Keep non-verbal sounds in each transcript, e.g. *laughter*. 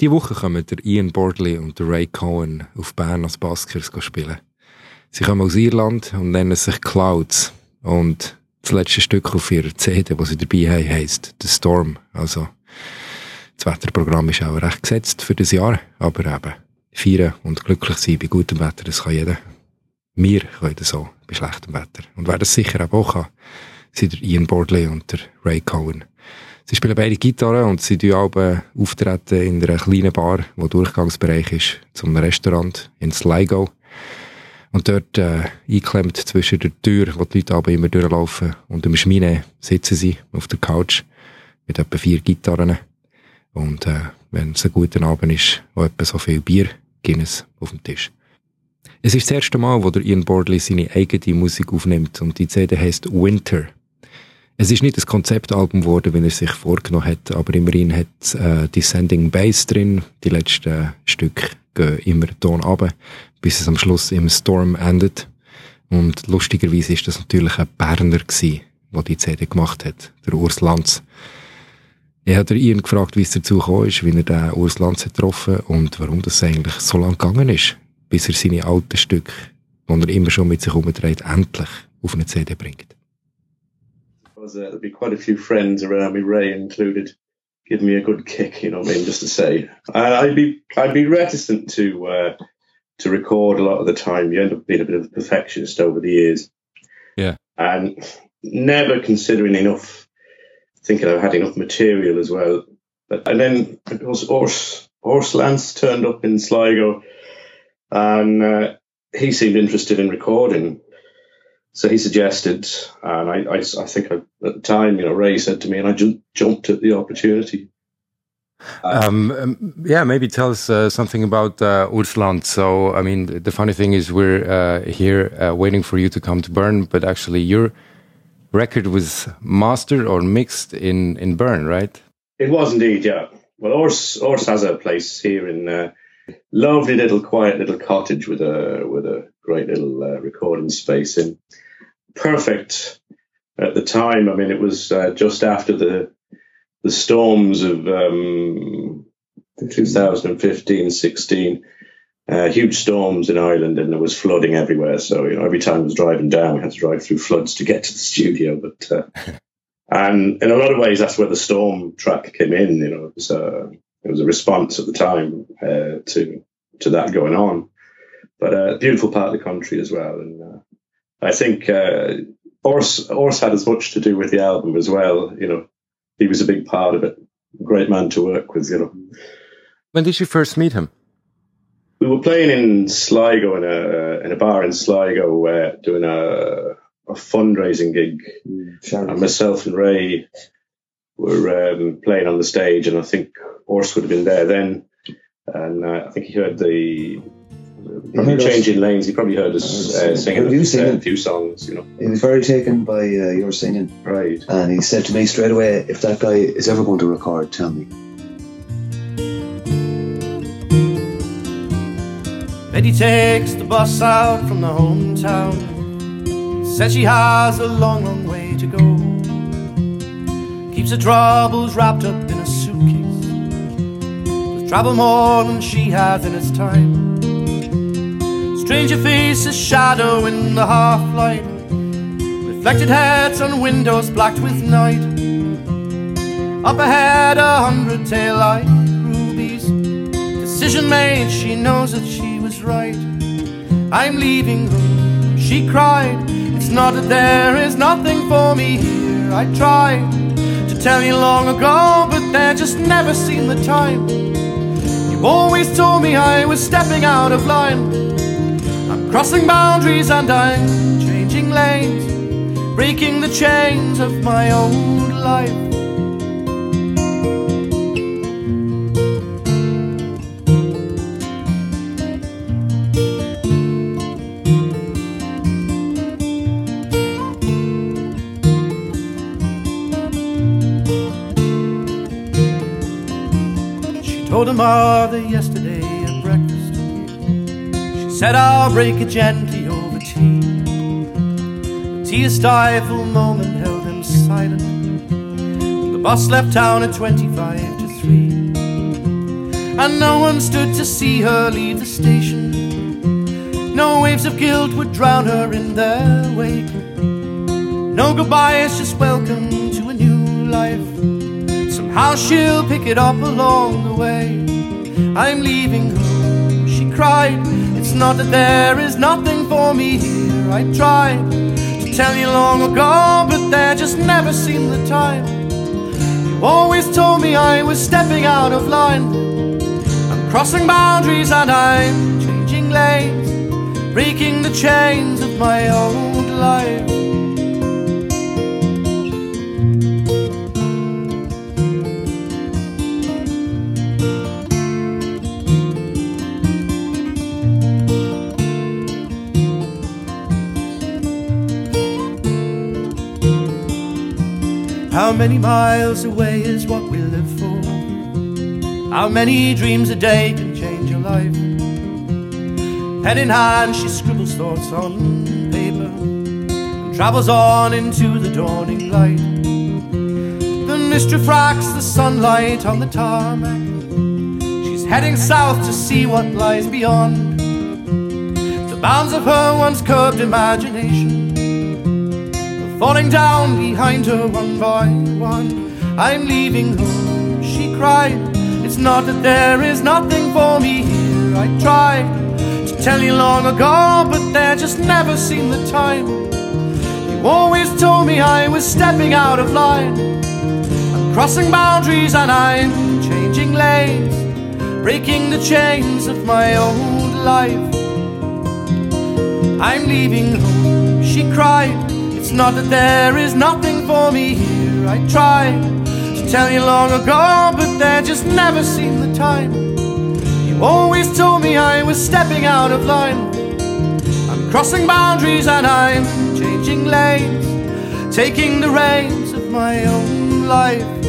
Diese Woche kommen der Ian Bordley und der Ray Cohen auf Bern als Baskers spielen. Sie kommen aus Irland und nennen sich Clouds. Und das letzte Stück auf ihrer CD, das sie dabei haben, heisst The Storm. Also, das Wetterprogramm ist auch recht gesetzt für das Jahr, aber eben, feiern und glücklich sein bei gutem Wetter, das kann jeder. Wir können das so bei schlechtem Wetter. Und wer das sicher auch kann, sind der Ian Bordley und der Ray Cohen. Sie spielen beide Gitarre und sie tun auch auftreten in einer kleinen Bar, wo Durchgangsbereich ist, zum Restaurant in Sligo. Und dort, äh, eingeklemmt zwischen der Tür, wo die Leute aber immer durchlaufen, und dem Schmine sitzen sie auf der Couch mit etwa vier Gitarren. Und, äh, wenn es ein guter Abend ist, auch etwa so viel Bier, Guinness auf dem Tisch. Es ist das erste Mal, wo der Ian Bordley seine eigene Musik aufnimmt und die CD heißt Winter. Es ist nicht das Konzeptalbum geworden, wie er sich vorgenommen hat, aber immerhin hat äh, Descending Bass drin. Die letzten Stücke gehen immer Ton runter, bis es am Schluss im Storm endet. Und lustigerweise ist das natürlich ein Berner der die CD gemacht hat, der Urs Lanz. Ich habe Ian gefragt, wie es dazu gekommen ist, wie er den Urs Lanz hat getroffen und warum das eigentlich so lang gegangen ist, bis er seine alten Stücke, die er immer schon mit sich herumdreht, endlich auf eine CD bringt. Was uh, there'd be quite a few friends around me, Ray included, give me a good kick. You know what I mean? Just to say, I'd be I'd be reticent to uh, to record a lot of the time. You end up being a bit of a perfectionist over the years. Yeah, and never considering enough, thinking I've had enough material as well. But and then it was Urs Urs Lanz turned up in Sligo, and uh, he seemed interested in recording so he suggested, and I, I, I think I, at the time, you know, Ray said to me, and I just jumped at the opportunity. Um, um, yeah, maybe tell us uh, something about uh, Urs Lanz. So, I mean, the funny thing is, we're uh, here uh, waiting for you to come to Bern, but actually, your record was mastered or mixed in in Bern, right? It was indeed, yeah. Well, Urs Urs has a place here in a lovely little quiet little cottage with a with a great little uh, recording space in. Perfect at the time. I mean, it was uh, just after the the storms of um, 2015, 16. Uh, huge storms in Ireland, and there was flooding everywhere. So you know, every time I was driving down, we had to drive through floods to get to the *laughs* studio. But uh, and in a lot of ways, that's where the storm track came in. You know, it was uh, it was a response at the time uh, to to that going on. But a uh, beautiful part of the country as well, and uh, I think uh, Urs Urs had as much to do with the album as well. You know, he was a big part of it. Great man to work with. You know. When did you first meet him? We were playing in Sligo in a in a bar in Sligo, uh, doing a a fundraising gig. Mm, and myself and Ray were um, playing on the stage, and I think Urs would have been there then. And uh, I think he heard the probably changing us. lanes. He probably heard us uh, singing, you singing a few songs. You know, he was very taken by uh, your singing, right? And he said to me straight away, "If that guy is ever going to record, tell me." Betty takes the bus out from the hometown. Says she has a long, long way to go. Keeps her troubles wrapped up in a suitcase. Does travel more than she has in its time. Stranger faces shadow in the half light. Reflected heads on windows blacked with night. Up ahead, a hundred tail light rubies. Decision made, she knows that she was right. I'm leaving her, she cried. It's not that there is nothing for me here. I tried to tell you long ago, but there just never seemed the time. You always told me I was stepping out of line. Crossing boundaries and I'm changing lanes, breaking the chains of my old life. She told her mother yesterday Said I'll break it gently over tea. The tea stifled moment held him silent. The bus left town at 25 to 3. and no one stood to see her leave the station. No waves of guilt would drown her in their wake. No goodbyes, just welcome to a new life. Somehow she'll pick it up along the way. I'm leaving home, she cried. It's not that there is nothing for me here. I tried to tell you long ago, but there just never seemed the time. You always told me I was stepping out of line. I'm crossing boundaries and I'm changing lanes, breaking the chains of my old life. How many miles away is what we live for? How many dreams a day can change your life? Pen in hand, she scribbles thoughts on paper and travels on into the dawning light. The mist refracts the sunlight on the tarmac. She's heading south to see what lies beyond the bounds of her once curved imagination falling down behind her one by one. I'm leaving home, she cried. It's not that there is nothing for me here. I tried to tell you long ago, but there just never seemed the time. You always told me I was stepping out of line. I'm crossing boundaries and I'm changing lanes, breaking the chains of my old life. I'm leaving home, she cried. It's not that there is nothing for me here. I tried to tell you long ago, but there just never seemed the time. You always told me I was stepping out of line. I'm crossing boundaries and I'm changing lanes, taking the reins of my own life.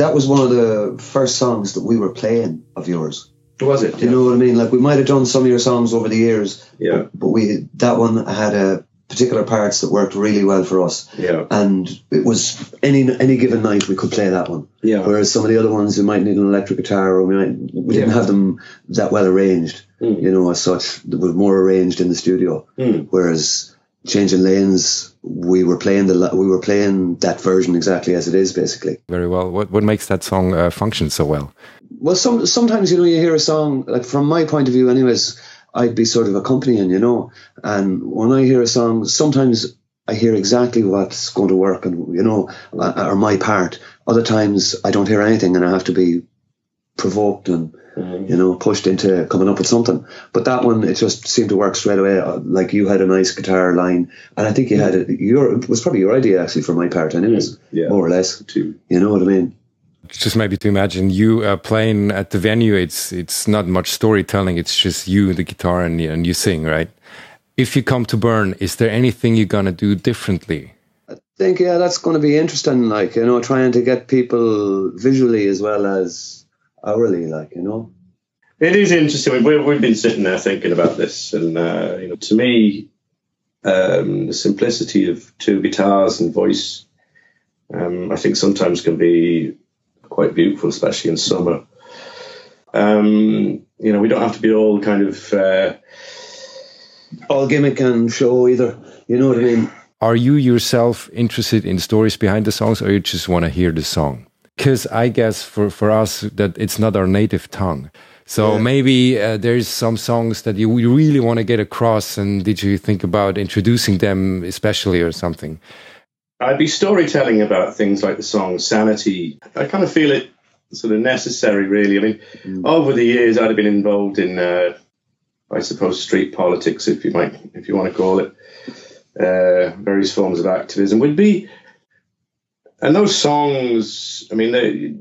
That was one of the first songs that we were playing of yours. Was it? Do you know what I mean? Like we might have done some of your songs over the years, Yeah. but we that one had a particular parts that worked really well for us. Yeah. And it was any any given night we could play that one. Yeah. Whereas some of the other ones we might need an electric guitar or we might we didn't Yeah. have them that well arranged. Mm. You know, as such, they were more arranged in the studio. Mm. Whereas changing lanes, we were playing the we were playing that version exactly as it is, basically. Very well. What what makes that song uh, function so well? Well, some sometimes you know you hear a song like from my point of view, anyways. I'd be sort of accompanying, you know, and when I hear a song, sometimes I hear exactly what's going to work, and you know, or my part. Other times I don't hear anything, and I have to be provoked and you know pushed into coming up with something. But that one, it just seemed to work straight away. Uh, Like you had a nice guitar line, and I think you had it. Your it was probably your idea actually for my part, anyways, Yeah. more or less. Too. You know what I mean? Just maybe to imagine you uh, playing at the venue. It's it's not much storytelling. It's just you the guitar and and you sing, right? If you come to Bern, is there anything you're gonna do differently? I think yeah that's going to be interesting like you know trying to get people visually as well as hourly like you know It is interesting. We've, we've been sitting there thinking about this, and uh, you know, to me, um, the simplicity of two guitars and voice, um, I think sometimes can be quite beautiful, especially in summer. Um, you know, we don't have to be all kind of uh, all gimmick and show either you know what i mean Are you yourself interested in stories behind the songs, or you just want to hear the song? Because I guess for for us that it's not our native tongue. So yeah. maybe uh, there's some songs that you really want to get across, and did you think about introducing them especially or something? I'd be storytelling about things like the song "Sanity." I kind of feel it sort of necessary, really. I mean, mm. over the years, I'd have been involved in, uh, I suppose, street politics, if you might, if you want to call it, uh, various forms of activism. Would be, and those songs. I mean, they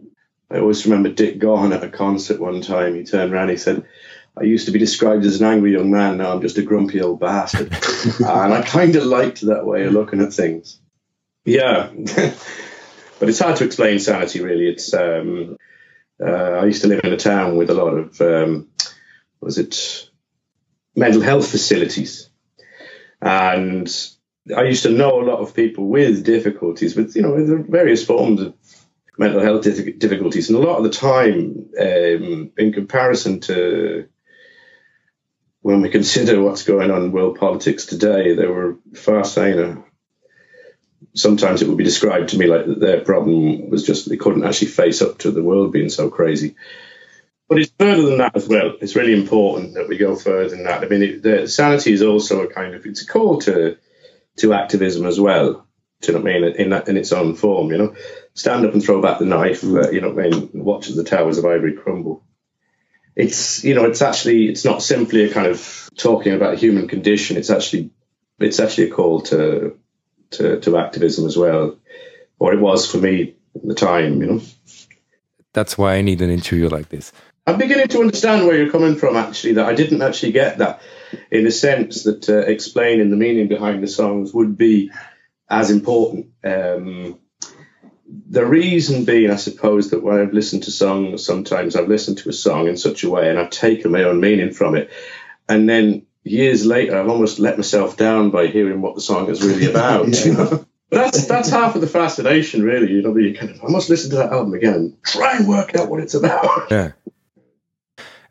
I always remember Dick Gaughan at a concert one time. He turned around and he said, I used to be described as an angry young man. Now I'm just a grumpy old bastard. *laughs* and I kind of liked that way of looking at things. Yeah. *laughs* but it's hard to explain sanity, really. It's um, uh, I used to live in a town with a lot of, um, was it, mental health facilities. And I used to know a lot of people with difficulties, with, you know, with various forms of mental health difficulties. And a lot of the time, um, in comparison to when we consider what's going on in world politics today, they were far saner. Sometimes it would be described to me like their problem was just they couldn't actually face up to the world being so crazy. But it's further than that as well. It's really important that we go further than that. I mean, it, the sanity is also a kind of it's a call to to activism as well. Do you know what I mean? In that in its own form, you know stand up and throw back the knife, uh, you know, what I mean? watch as the towers of ivory crumble. It's, you know, it's actually, it's not simply a kind of talking about human condition. It's actually, it's actually a call to, to, to activism as well. Or it was for me at the time, you know. That's why I need an interview like this. I'm beginning to understand where you're coming from, actually, that I didn't actually get that in a sense that uh, explaining the meaning behind the songs would be as important. Um, the reason being, I suppose, that when I've listened to songs, sometimes I've listened to a song in such a way and I've taken my own meaning from it. And then years later, I've almost let myself down by hearing what the song is really about. *laughs* yeah. you know? That's that's half of the fascination, really. You know, you kind of I must listen to that album again try and work out what it's about. *laughs* Yeah.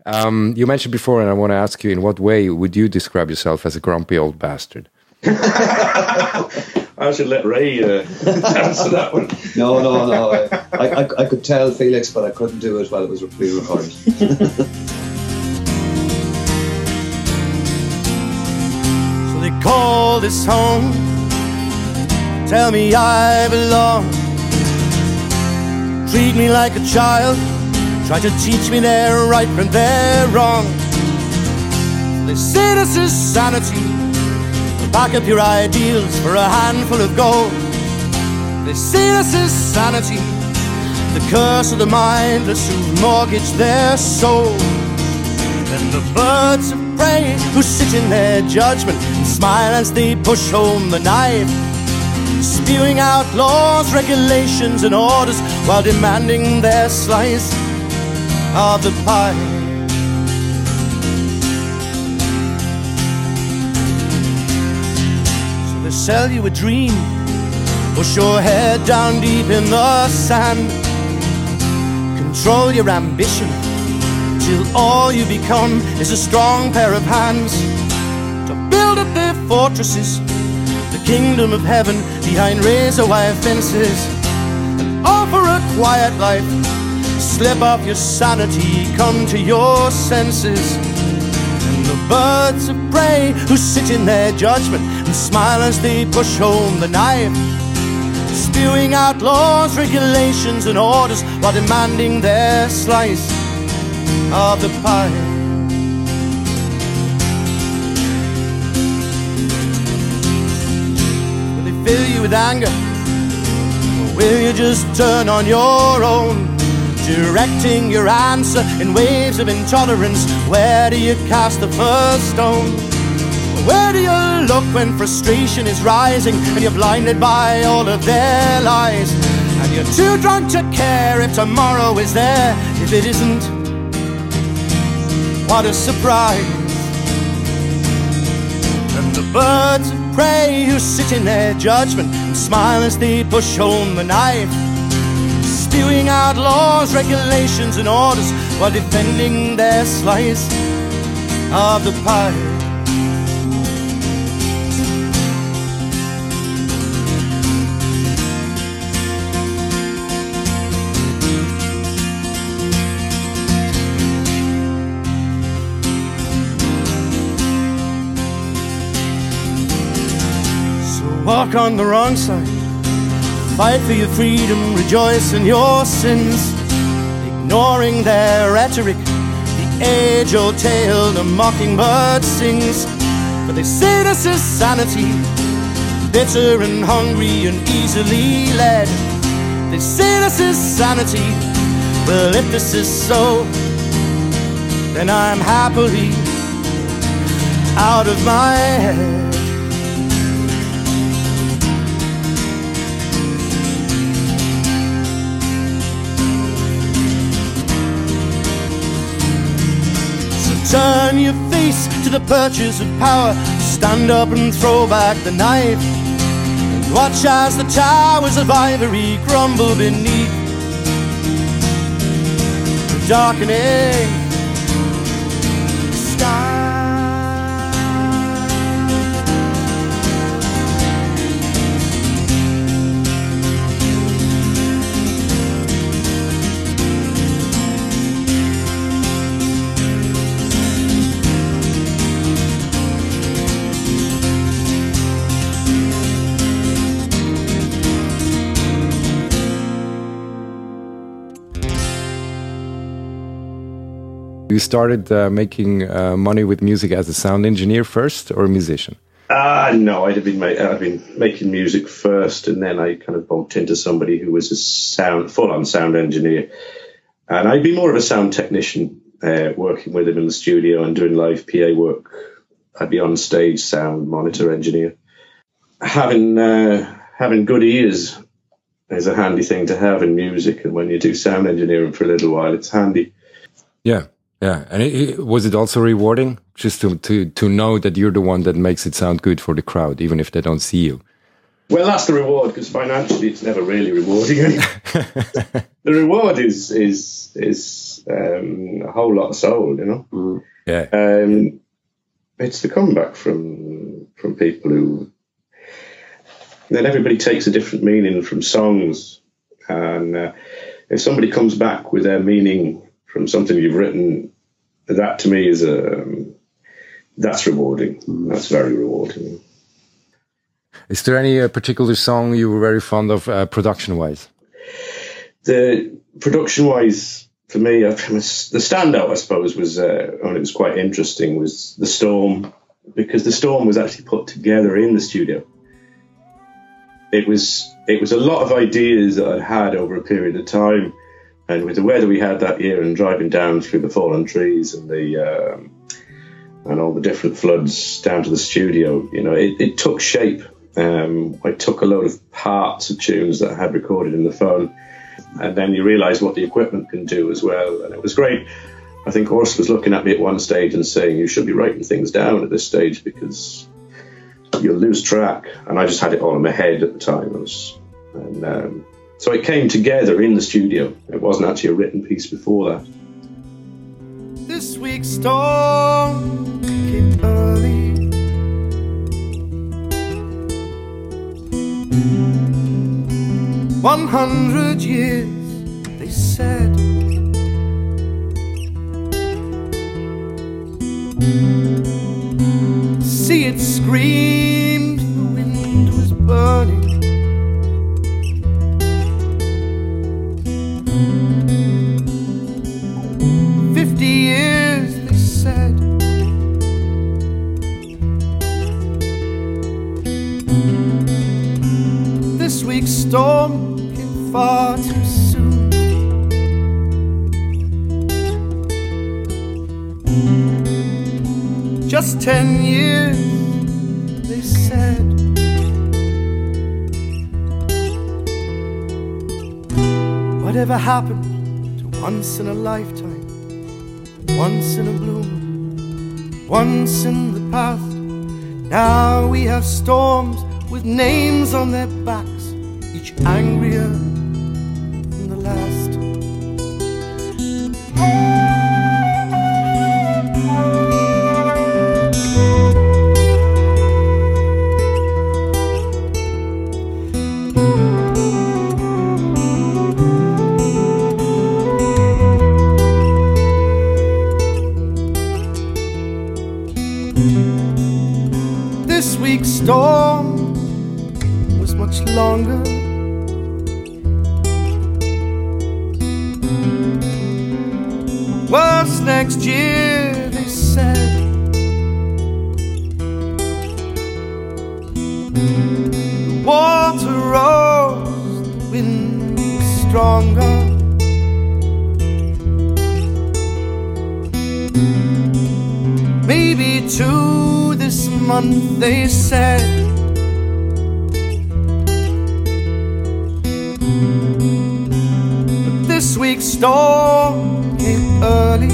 Um, you mentioned before, and I want to ask you: in what way would you describe yourself as a grumpy old bastard? *laughs* I should let Ray uh, *laughs* answer that one. No, no, no. I, I, I could tell Felix, but I couldn't do it while it was pre-recorded. so they call this home. Tell me I belong. Treat me like a child. Try to teach me their right from their wrong. They say this is sanity Pack up your ideals for a handful of gold. They say this is sanity, the curse of the mindless who mortgage their soul. And the birds of prey who sit in their judgment and smile as they push home the knife, spewing out laws, regulations, and orders while demanding their slice of the pie. So they sell you a dream. Push your head down deep in the sand. Control your ambition till all you become is a strong pair of hands to build up their fortresses, the kingdom of heaven behind razor wire fences, and offer a quiet life. Slip off your sanity, come to your senses And the birds of prey who sit in their judgment and smile as they push home the knife, spewing out laws, regulations, and orders while demanding their slice of the pie. With anger? Or will you just turn on your own? directing your answer in waves of intolerance. Where do you cast the first stone? Where do you look when frustration is rising and you're blinded by all of their lies? And you're too drunk to care if tomorrow is there. If it isn't, what a surprise. And the birds prey who sit in their judgment and smile as they push home the knife spewing out laws, regulations, and orders while defending their slice of the pie. Walk on the wrong side. Fight for your freedom, rejoice in your sins, ignoring their rhetoric. The age old tale the mockingbird sings. But they say this is sanity, bitter and hungry and easily led. They say this is sanity. Well, if this is so, then I'm happily out of my head. Turn your face to the purchase of power. Stand up and throw back the knife. And watch as the towers of ivory crumble beneath the darkening You started uh, making uh, money with music as a sound engineer first, or a musician? Ah, uh, no, I'd have been I'd been making music first, and then I kind of bumped into somebody who was a sound full-on sound engineer, and I'd be more of a sound technician, uh, working with him in the studio and doing live PA work. I'd be on stage sound monitor engineer. Having uh, having good ears is a handy thing to have in music, and when you do sound engineering for a little while, it's handy. Yeah, yeah, and it, it, was it also rewarding just to, to to know that you're the one that makes it sound good for the crowd, even if they don't see you? Well, that's the reward because financially, it's never really rewarding. *laughs* *laughs* the reward is is is um, a whole lot of soul, you know. Mm. Yeah. Um, it's the comeback from from people who. Then everybody takes a different meaning from songs, and uh, if somebody comes back with their meaning from something you've written, that to me is a um, that's rewarding. That's very rewarding. Is there any uh, particular song you were very fond of, uh, production wise? The production wise, for me, the standout, I suppose, was uh, and it was quite interesting, was the storm because the storm was actually put together in the studio. It was it was a lot of ideas that I'd had over a period of time and with the weather we had that year and driving down through the fallen trees and the um, and all the different floods down to the studio, you know, it, it took shape. Um, I took a load of parts of tunes that I had recorded in the phone, and then you realise what the equipment can do as well. And it was great. I think Urs was looking at me at one stage and saying, "You should be writing things down at this stage because you'll lose track." And I just had it all in my head at the time. Was, and um, so it came together in the studio. It wasn't actually a written piece before that. This week's storm came early. One hundred years, they said. See it screamed, Just ten years, they said. Whatever happened to once in a lifetime, once in a bloom, once in the past? Now we have storms with names on their backs each angrier two this month, they said. But this week's storm came early.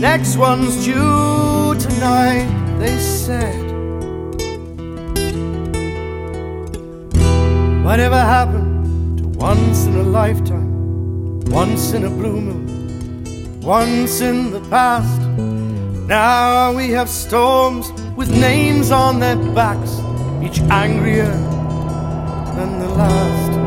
Next one's due tonight, they said. Whatever happened to once in a lifetime, once in a blue moon, once in the past? Now we have storms with names on their backs, each angrier than the last.